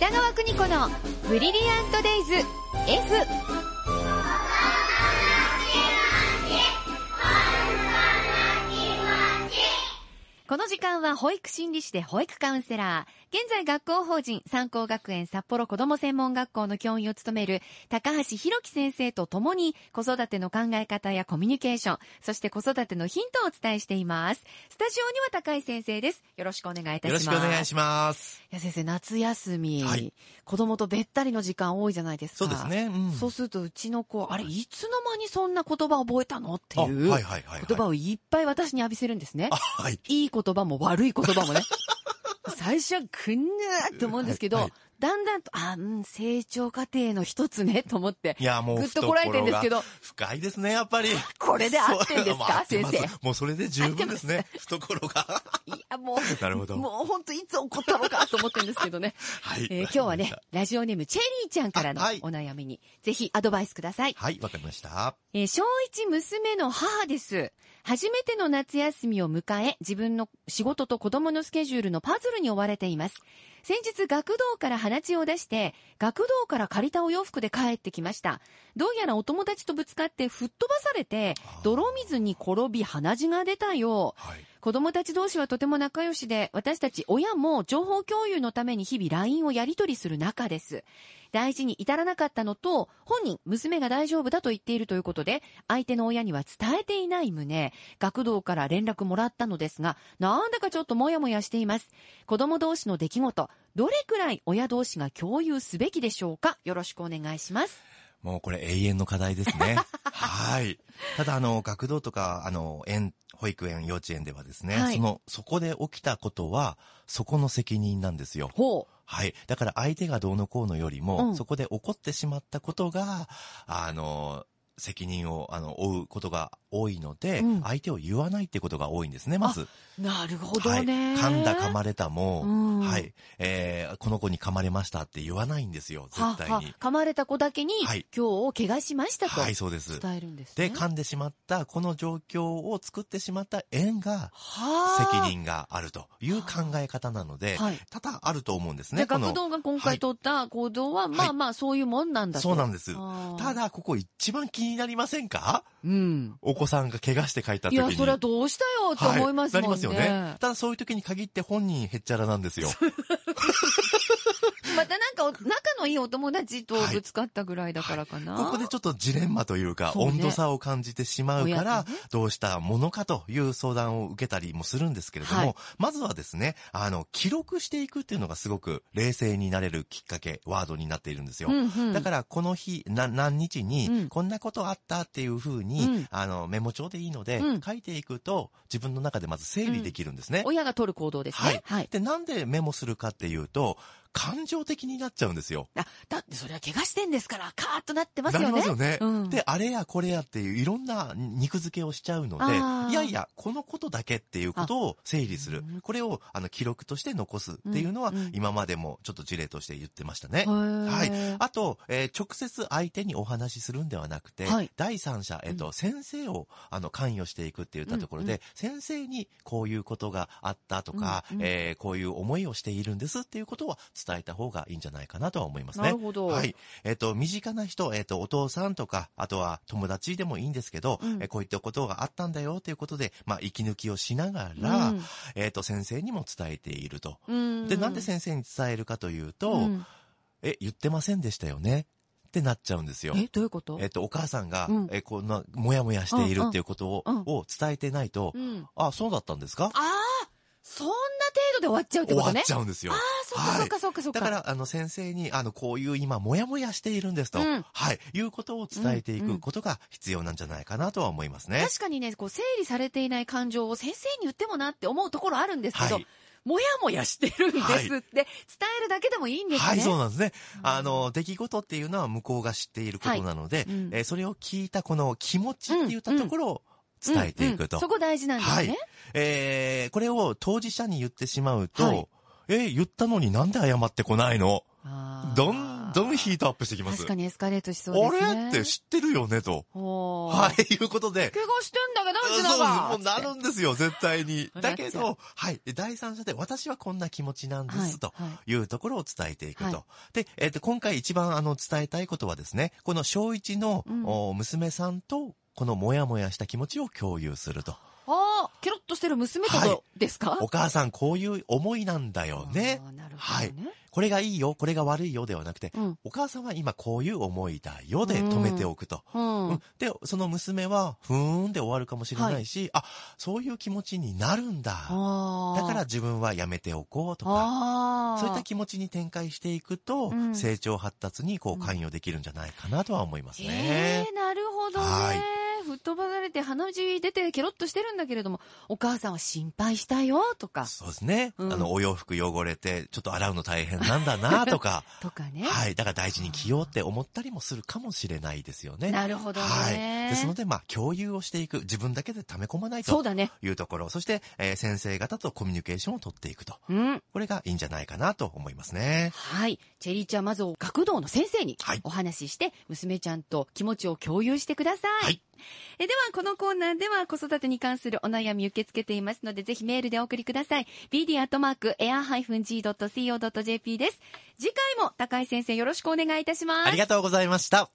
北川邦子のブリリアントデイズ F この時間は保育心理士で保育カウンセラー、現在学校法人三高学園札幌子ども専門学校の教員を務める高橋弘樹先生と共に子育ての考え方やコミュニケーション、そして子育てのヒントをお伝えしています。スタジオには高橋先生です。よろしくお願いいたします。よろしくお願いします。いや先生、夏休み、はい子供とべったりの時間多いじゃないですか。そうですね。うん。そうするとうちの子、あれ、いつの間にそんな言葉覚えたの？っていう。言葉をいっぱい私に浴びせるんですねあ、。はい。いい言葉も悪い言葉もね。最初はくんなーって思うんですけど、はいはいだんだんと、あ、うん、成長過程の一つね、と思って。いや、もう、ぐっとこらえてんですけど、深いですね、やっぱり。これで合ってんですか先生？もうそれで十分ですね、懐が。いや、もう、なるほど。もう本当いつ起こったのかと思ってるんですけどね。はい。えー今日はね、ラジオネームチェリーちゃんからのお悩みに、ぜひアドバイスください。はい、わかりました。えー小一娘の母です。初めての夏休みを迎え、自分の仕事と子供のスケジュールのパズルに追われています。先日学童から鼻血を出して、学童から借りたお洋服で帰ってきました。どうやらお友達とぶつかって吹っ飛ばされて、泥水に転び鼻血が出たよう。はい。子供たち同士はとても仲良しで、私たち親も情報共有のために日々 LINE をやり取りする仲です。大事に至らなかったのと、本人、娘が大丈夫だと言っているということで、相手の親には伝えていない旨、学童から連絡もらったのですが、なんだかちょっともやもやしています。子供同士の出来事、どれくらい親同士が共有すべきでしょうか？よろしくお願いします。もうこれ永遠の課題ですね。はい。ただ、あの、学童とか、あの、園、保育園、幼稚園ではですね、はいその、そこで起きたことは、そこの責任なんですよ。ほう。はい。だから相手がどうのこうのよりも、うんそこで起こってしまったことが、あの、責任を、あの、負うことが多いので、うん相手を言わないってことが多いんですね、まず。なるほどね。はい。噛んだ噛まれたも、うんはい。えー、この子に噛まれましたって言わないんですよ、絶対に。はは噛まれた子だけに、はい今日怪我しましたとはい、そうです。伝えるんですね。で、噛んでしまった、この状況を作ってしまった園が、はあ責任があるという考え方なので、はい多々あると思うんですで、ね。この学童が今回取った行動は、まあまあそういうもんなんだと。そうなんですた、だ、ここ一番気になりませんか？うん。お子さんが怪我して帰った時に。いや、それはどうしたよって思いますもんね。はい、なりますよね。ただそういう時に限って本人へっちゃらなんですよ。またなんかお、仲のいいお友達とぶつかったぐらいだからかな。ここでちょっとジレンマというか、ね温度差を感じてしまうか親らどうしたものかという相談を受けたりもするんですけれども、はいまずはですね、あの、記録していくっていうのがすごく冷静になれるきっかけ、ワードになっているんですよ。うんうん、だから、この日、な、何日うんに、こんなことあったっていう風に、うんあの、メモ帳でいいので、うん書いていくと、自分の中でまず整理できるんですね。親が取る行動ですね。はい。で、なんでメモするかっていうと、感情的になっちゃうんですよ。あ、だってそれは怪我してんですから、カーッとなってますよね。なりますよね。うんで、あれやこれやっていういろんな肉付けをしちゃうので、いやいや、このことだけっていうことを整理するうん。これをあの記録として残すっていうのはうんうん、今までもちょっと事例として言ってましたね。ははい。あと、えー直接相手にお話しするんではなくて、はい第三者、えっ、と、先生を、あの、関与していくって言ったところで、うん先生にこういうことがあったとか、うんうんえーこういう思いをしているんですっていうことは伝えた方がいいんじゃないかなとは思いますね。なるほどはい。えっ、と、身近な人、えっ、と、お父さんとか、あとは友達でもいいんですけど、うんえーこういったことがあったんだよということで、まあ、息抜きをしながら、うんえっ、と、先生にも伝えていると。うんで、なんで先生に伝えるかというと、うんえ、言ってませんでしたよねってなっちゃうんですよ。え、どういうこと？えっと、お母さんが、うんえ、こんな、もやもやしているっていうことを、を伝えてないと、うん。あ、そうだったんですか？ああ、そんな程度で終わっちゃうって終わっことね。ちゃうんですよあ。あ、そっかそっかそっかそっか。だから、あの、先生に、あの、こういう今、もやもやしているんですと、うんはい、いうことを伝えていくことが必要なんじゃないかなとは思いますね。確かにね、こう、整理されていない感情を先生に言ってもなって思うところあるんですけど、はいもやもやしてるんですって、伝えるだけでもいいんですね。はい、そうなんですね。あの、出来事っていうのは向こうが知っていることなので、いうんえーそれを聞いたこの気持ちって言ったところを伝えていくと。うんうんそこ大事なんですね。はい。えー、これを当事者に言ってしまうと、はいえー言ったのになんで謝ってこないの？どんどんヒートアップしてきます。確かにエスカレートしそうですね。あれ？って知ってるよね？と。おはい、いうことで、怪我してんだけど、うちそうです。のがもうなるんですよ、絶対に。だけど、はい。第三者で、私はこんな気持ちなんです、とはいいうところを伝えていくと。はいで、えっ、と、今回一番あの、伝えたいことはですね、この小一の、娘さんと、このモヤモヤした気持ちを共有すると。ああ、ケロッとしてる娘とはいですか、お母さん、こういう思いなんだよねなるほはいどね。これがいいよ、これが悪いよではなくて、うん。お母さんは今こういう思いだよで止めておくと。うん。うんで、その娘は、ふーんで終わるかもしれないし、あ、そういう気持ちになるんだ。だから自分はやめておこうとか。そういった気持ちに展開していくと、うん成長発達にこう関与できるんじゃないかなとは思いますえね。えなるほどね。はい吹っ飛ばされて鼻血出てケロッとしてるんだけれども、お母さんは心配したよ、とか、そうですね。うんあの、お洋服汚れて、ちょっと洗うの大変なんだなとか、とかね。はい。だから大事に着ようって思ったりもするかもしれないですよね。なるほどね。はい。ですので、まあ、共有をしていく。自分だけで溜め込まないとそうだね。いうところ。そして、えー先生方とコミュニケーションを取っていくと。うん。これがいいんじゃないかなと思いますね。はい。チェリーちゃん、まず学童の先生にはいお話しして、娘ちゃんと気持ちを共有してください。はいえでは、このコーナーでは子育てに関するお悩み受け付けていますので、ぜひメールでお送りください。bd.air-g.co.jp です。次回も高井先生よろしくお願いいたします。ありがとうございました。